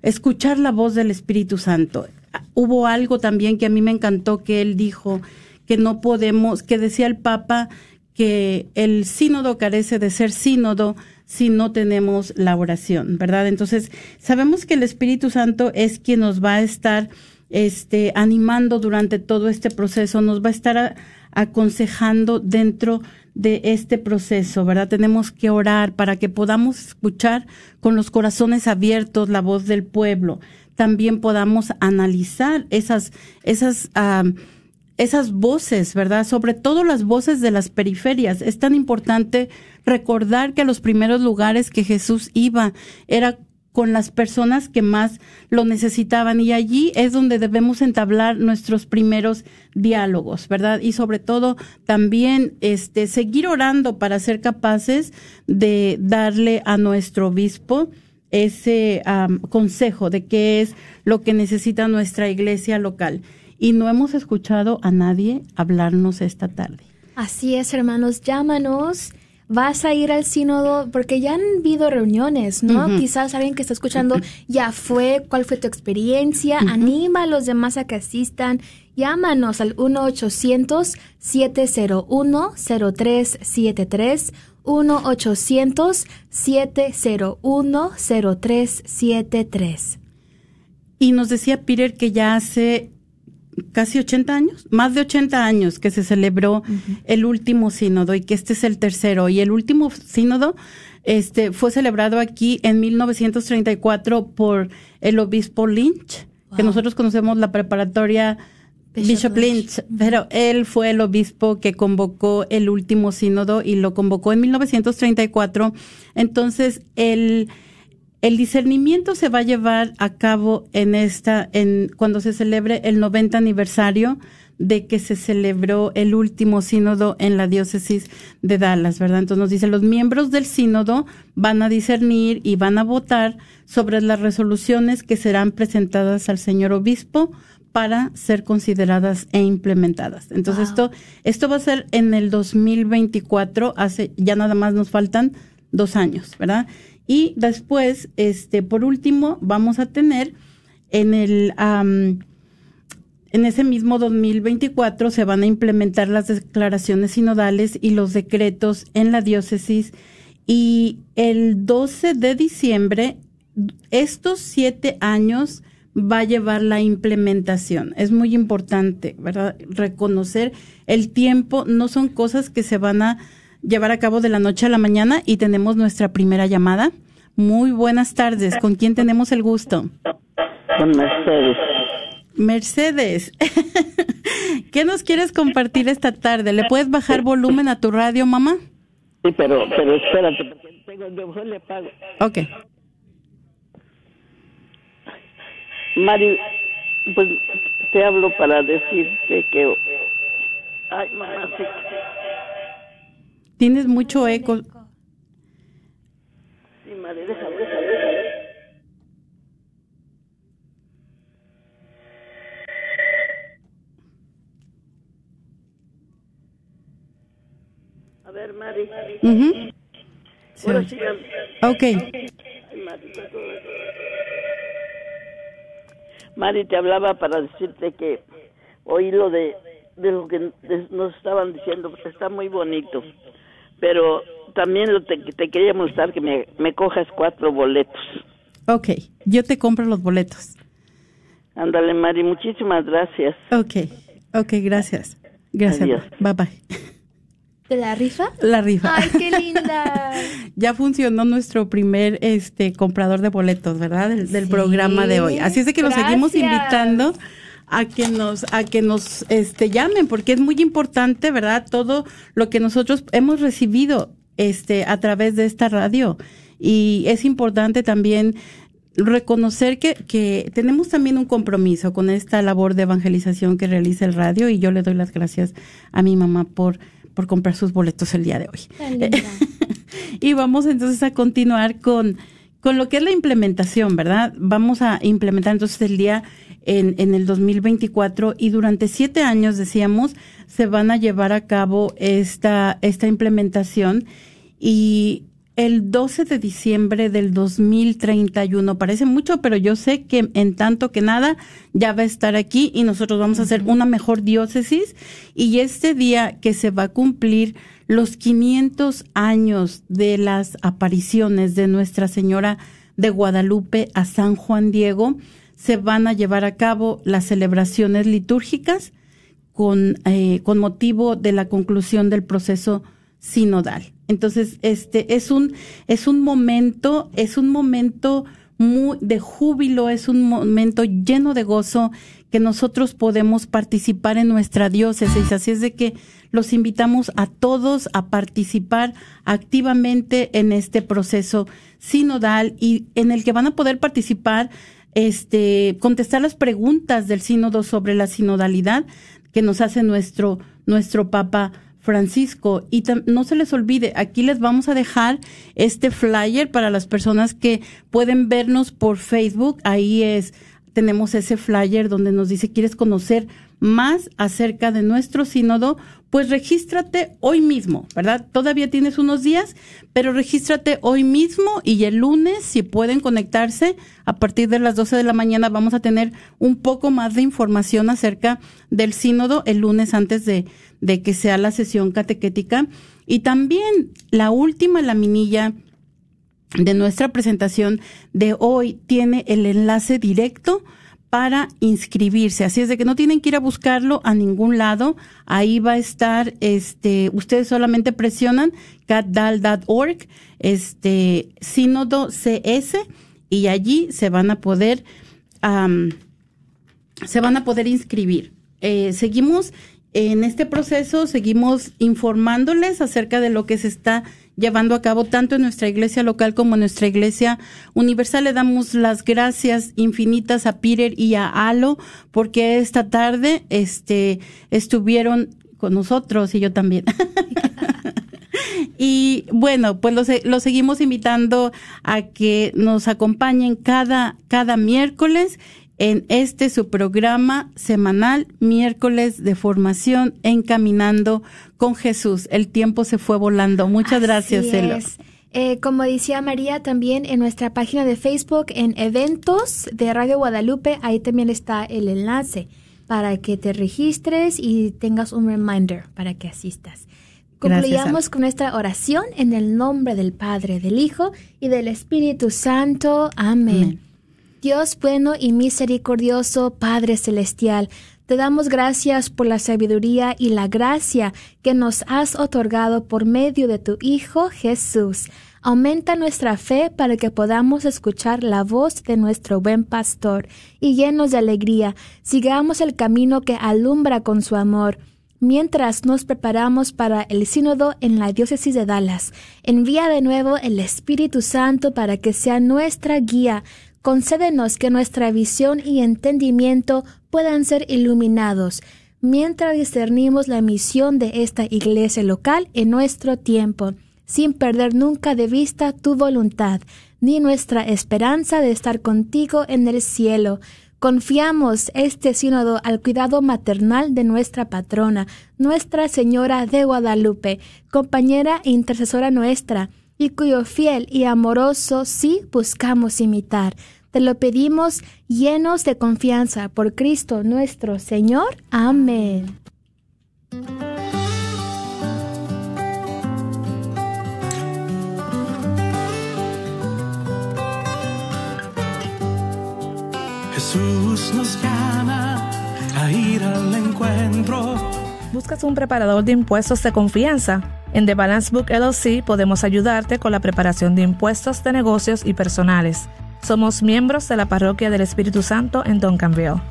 escuchar la voz del Espíritu Santo. Hubo algo también que a mí me encantó que él dijo que no podemos, que decía el Papa que el sínodo carece de ser sínodo si no tenemos la oración, ¿verdad? Entonces, sabemos que el Espíritu Santo es quien nos va a estar este animando durante todo este proceso, nos va a estar aconsejando dentro de este proceso, ¿verdad? Tenemos que orar para que podamos escuchar con los corazones abiertos la voz del pueblo. También podamos analizar esas, esas, esas voces, ¿verdad? Sobre todo las voces de las periferias. Es tan importante recordar que los primeros lugares que Jesús iba era con las personas que más lo necesitaban y allí es donde debemos entablar nuestros primeros diálogos, ¿verdad? Y sobre todo también este seguir orando para ser capaces de darle a nuestro obispo ese consejo de qué es lo que necesita nuestra iglesia local. Y no hemos escuchado a nadie hablarnos esta tarde. Así es, hermanos, llámanos. Vas a ir al sínodo porque ya han habido reuniones, ¿no? Quizás alguien que está escuchando (laughs) ya fue, cuál fue tu experiencia, anima a los demás a que asistan. Llámanos al 1-800-701-0373, 1-800-701-0373. Y nos decía Peter que ya hace casi 80 años, más de 80 años que se celebró el último sínodo y que este es el tercero. Y el último sínodo este, fue celebrado aquí en 1934 por el obispo Lynch, que nosotros conocemos la preparatoria Bishop Bishop, Lynch. Lynch, pero él fue el obispo que convocó el último sínodo y lo convocó en 1934. Entonces, el, el discernimiento se va a llevar a cabo en esta, en cuando se celebre el 90 aniversario de que se celebró el último sínodo en la diócesis de Dallas, ¿verdad? Entonces nos dice, los miembros del sínodo van a discernir y van a votar sobre las resoluciones que serán presentadas al señor obispo para ser consideradas e implementadas. Entonces Wow. esto, esto va a ser en el 2024, hace, ya nada más nos faltan dos años, ¿verdad? Y después, este, por último, vamos a tener en el, am, en ese mismo 2024 se van a implementar las declaraciones sinodales y los decretos en la diócesis y el 12 de diciembre, estos siete años va a llevar la implementación. Es muy importante, ¿verdad? Reconocer el tiempo, no son cosas que se van a llevar a cabo de la noche a la mañana y tenemos nuestra primera llamada. Muy buenas tardes, ¿con quién tenemos el gusto? Con Mercedes. Mercedes, (laughs) ¿qué nos quieres compartir esta tarde? ¿Le puedes bajar volumen a tu radio, mamá? Sí, pero, pero espérate, porque tengo mejor le pago. Ok. Mari, pues te hablo para decirte que... Ay, mamá, sí. Tienes mucho eco. Sí, déjame. A ver, Mari. Sí. Ahora sí, Ok. Ay, Mari, te hablaba para decirte que oí lo de, de lo que nos estaban diciendo, porque está muy bonito. Pero también lo te, te quería mostrar que me, me cojas cuatro boletos. Ok, yo te compro los boletos. Ándale, Mari, muchísimas gracias. Ok, ok, gracias. Gracias. Adiós. Bye bye. ¿De la rifa? La rifa. ¡Ay, qué linda! (laughs) ya funcionó nuestro primer este comprador de boletos, ¿verdad? Del, del Sí, programa de hoy. Así es de que los seguimos gracias. invitando a que nos a que nos este llamen porque es muy importante, ¿verdad? Todo lo que nosotros hemos recibido este a través de esta radio y es importante también reconocer que, que tenemos también un compromiso con esta labor de evangelización que realiza el radio y yo le doy las gracias a mi mamá por, por comprar sus boletos el día de hoy. (laughs) Y vamos entonces a continuar con, con lo que es la implementación, ¿verdad? Vamos a implementar entonces el día en, en el 2024 y durante siete años, decíamos, se van a llevar a cabo esta, esta implementación y el 12 de diciembre del 2031. Parece mucho, pero yo sé que en tanto que nada ya va a estar aquí y nosotros vamos a hacer una mejor diócesis. Y este día que se va a cumplir los 500 años de las apariciones de Nuestra Señora de Guadalupe a San Juan Diego, se van a llevar a cabo las celebraciones litúrgicas con, eh, con motivo de la conclusión del proceso sinodal. Entonces, este es un, es un momento, es un momento muy de júbilo, es un momento lleno de gozo que nosotros podemos participar en nuestra diócesis. Así es de que los invitamos a todos a participar activamente en este proceso sinodal y en el que van a poder participar este, contestar las preguntas del sínodo sobre la sinodalidad que nos hace nuestro, nuestro Papa Francisco. Y no se les olvide, aquí les vamos a dejar este flyer para las personas que pueden vernos por Facebook. Ahí es, tenemos ese flyer donde nos dice, ¿quieres conocer más acerca de nuestro sínodo? Pues regístrate hoy mismo, ¿verdad? Todavía tienes unos días, pero regístrate hoy mismo y el lunes, si pueden conectarse, a partir de las 12 de la mañana vamos a tener un poco más de información acerca del sínodo el lunes antes de, de que sea la sesión catequética. Y también la última laminilla de nuestra presentación de hoy tiene el enlace directo para inscribirse. Así es de que no tienen que ir a buscarlo a ningún lado. Ahí va a estar, este, ustedes solamente presionan catdal.org, este, sínodo CS, y allí se van a poder, se van a poder inscribir. Eh, seguimos en este proceso, seguimos informándoles acerca de lo que se está llevando a cabo tanto en nuestra iglesia local como en nuestra iglesia universal. Le damos las gracias infinitas a Peter y a Alo porque esta tarde este estuvieron con nosotros y yo también. (laughs) y bueno, pues los, los seguimos invitando a que nos acompañen cada, cada miércoles en este su programa semanal miércoles de formación encaminando con Jesús. El tiempo se fue volando. Muchas Así gracias, Elo. Eh, como decía María, también en nuestra página de Facebook, en eventos de Radio Guadalupe, ahí también está el enlace para que te registres y tengas un reminder para que asistas. Concluyamos con nuestra oración en el nombre del Padre, del Hijo y del Espíritu Santo. Amén. Amén. Dios bueno y misericordioso, Padre Celestial, te damos gracias por la sabiduría y la gracia que nos has otorgado por medio de tu Hijo Jesús. Aumenta nuestra fe para que podamos escuchar la voz de nuestro buen pastor y llenos de alegría, sigamos el camino que alumbra con su amor. Mientras nos preparamos para el sínodo en la diócesis de Dallas, envía de nuevo el Espíritu Santo para que sea nuestra guía. Concédenos que nuestra visión y entendimiento puedan ser iluminados mientras discernimos la misión de esta iglesia local en nuestro tiempo sin perder nunca de vista tu voluntad, ni nuestra esperanza de estar contigo en el cielo. Confiamos este sínodo al cuidado maternal de nuestra patrona, Nuestra Señora de Guadalupe, compañera e intercesora nuestra, y cuyo fiel y amoroso sí buscamos imitar. Te lo pedimos llenos de confianza por Cristo nuestro Señor. Amén. Jesús nos llama a ir al encuentro. ¿Buscas un preparador de impuestos de confianza? En The Balance Book LLC podemos ayudarte con la preparación de impuestos de negocios y personales. Somos miembros de la Parroquia del Espíritu Santo en Duncanville.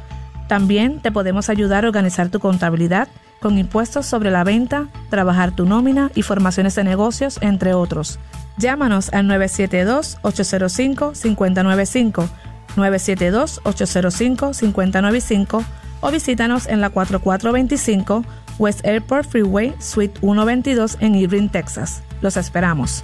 También te podemos ayudar a organizar tu contabilidad con impuestos sobre la venta, trabajar tu nómina y formaciones de negocios, entre otros. Llámanos al 972-805-595 972-805-5095 o visítanos en la 4425 West Airport Freeway, Suite 122 en Irving, Texas. Los esperamos.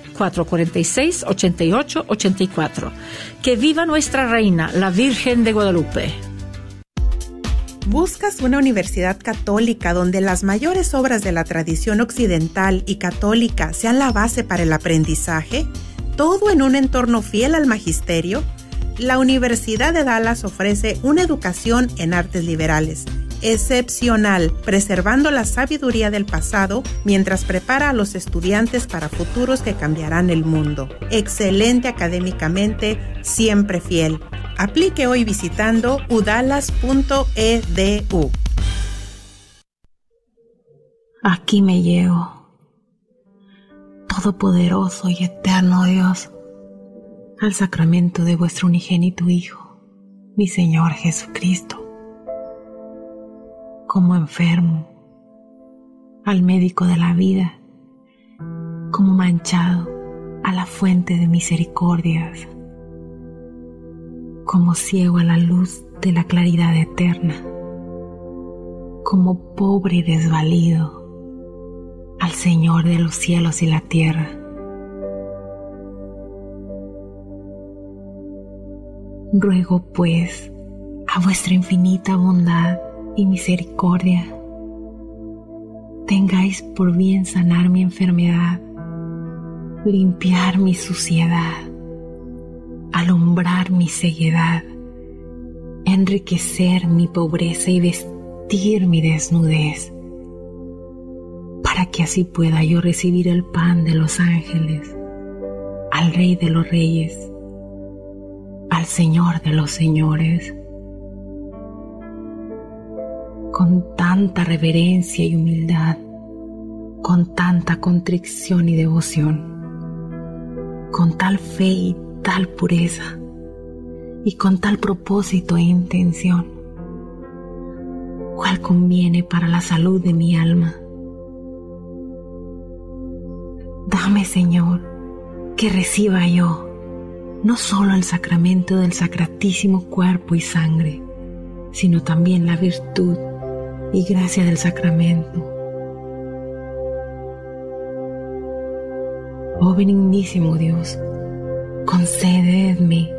972-446-8884. Que viva nuestra reina, la Virgen de Guadalupe. ¿Buscas una universidad católica donde las mayores obras de la tradición occidental y católica sean la base para el aprendizaje? ¿Todo en un entorno fiel al magisterio? La Universidad de Dallas ofrece una educación en artes liberales excepcional, preservando la sabiduría del pasado mientras prepara a los estudiantes para futuros que cambiarán el mundo. Excelente académicamente, siempre fiel. Aplique hoy visitando udalas.edu. Aquí me llevo, Todopoderoso y eterno Dios, al sacramento de vuestro unigénito Hijo, mi Señor Jesucristo como enfermo, al médico de la vida, como manchado a la fuente de misericordias, como ciego a la luz de la claridad eterna, como pobre y desvalido al Señor de los cielos y la tierra. Ruego pues a vuestra infinita bondad y misericordia, tengáis por bien sanar mi enfermedad, limpiar mi suciedad, alumbrar mi ceguedad, enriquecer mi pobreza y vestir mi desnudez, para que así pueda yo recibir el pan de los ángeles, al Rey de los Reyes, al Señor de los Señores con tanta reverencia y humildad, con tanta contrición y devoción, con tal fe y tal pureza, y con tal propósito e intención, cual conviene para la salud de mi alma. Dame, Señor, que reciba yo no solo el sacramento del sacratísimo cuerpo y sangre, sino también la virtud y gracia del sacramento. Oh benignísimo Dios, concededme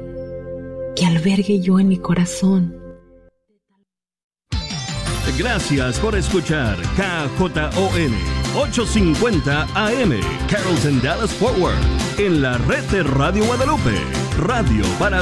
que albergue yo en mi corazón. Gracias por escuchar KJON 850 AM Carrollton Dallas Forward en la red de Radio Guadalupe Radio para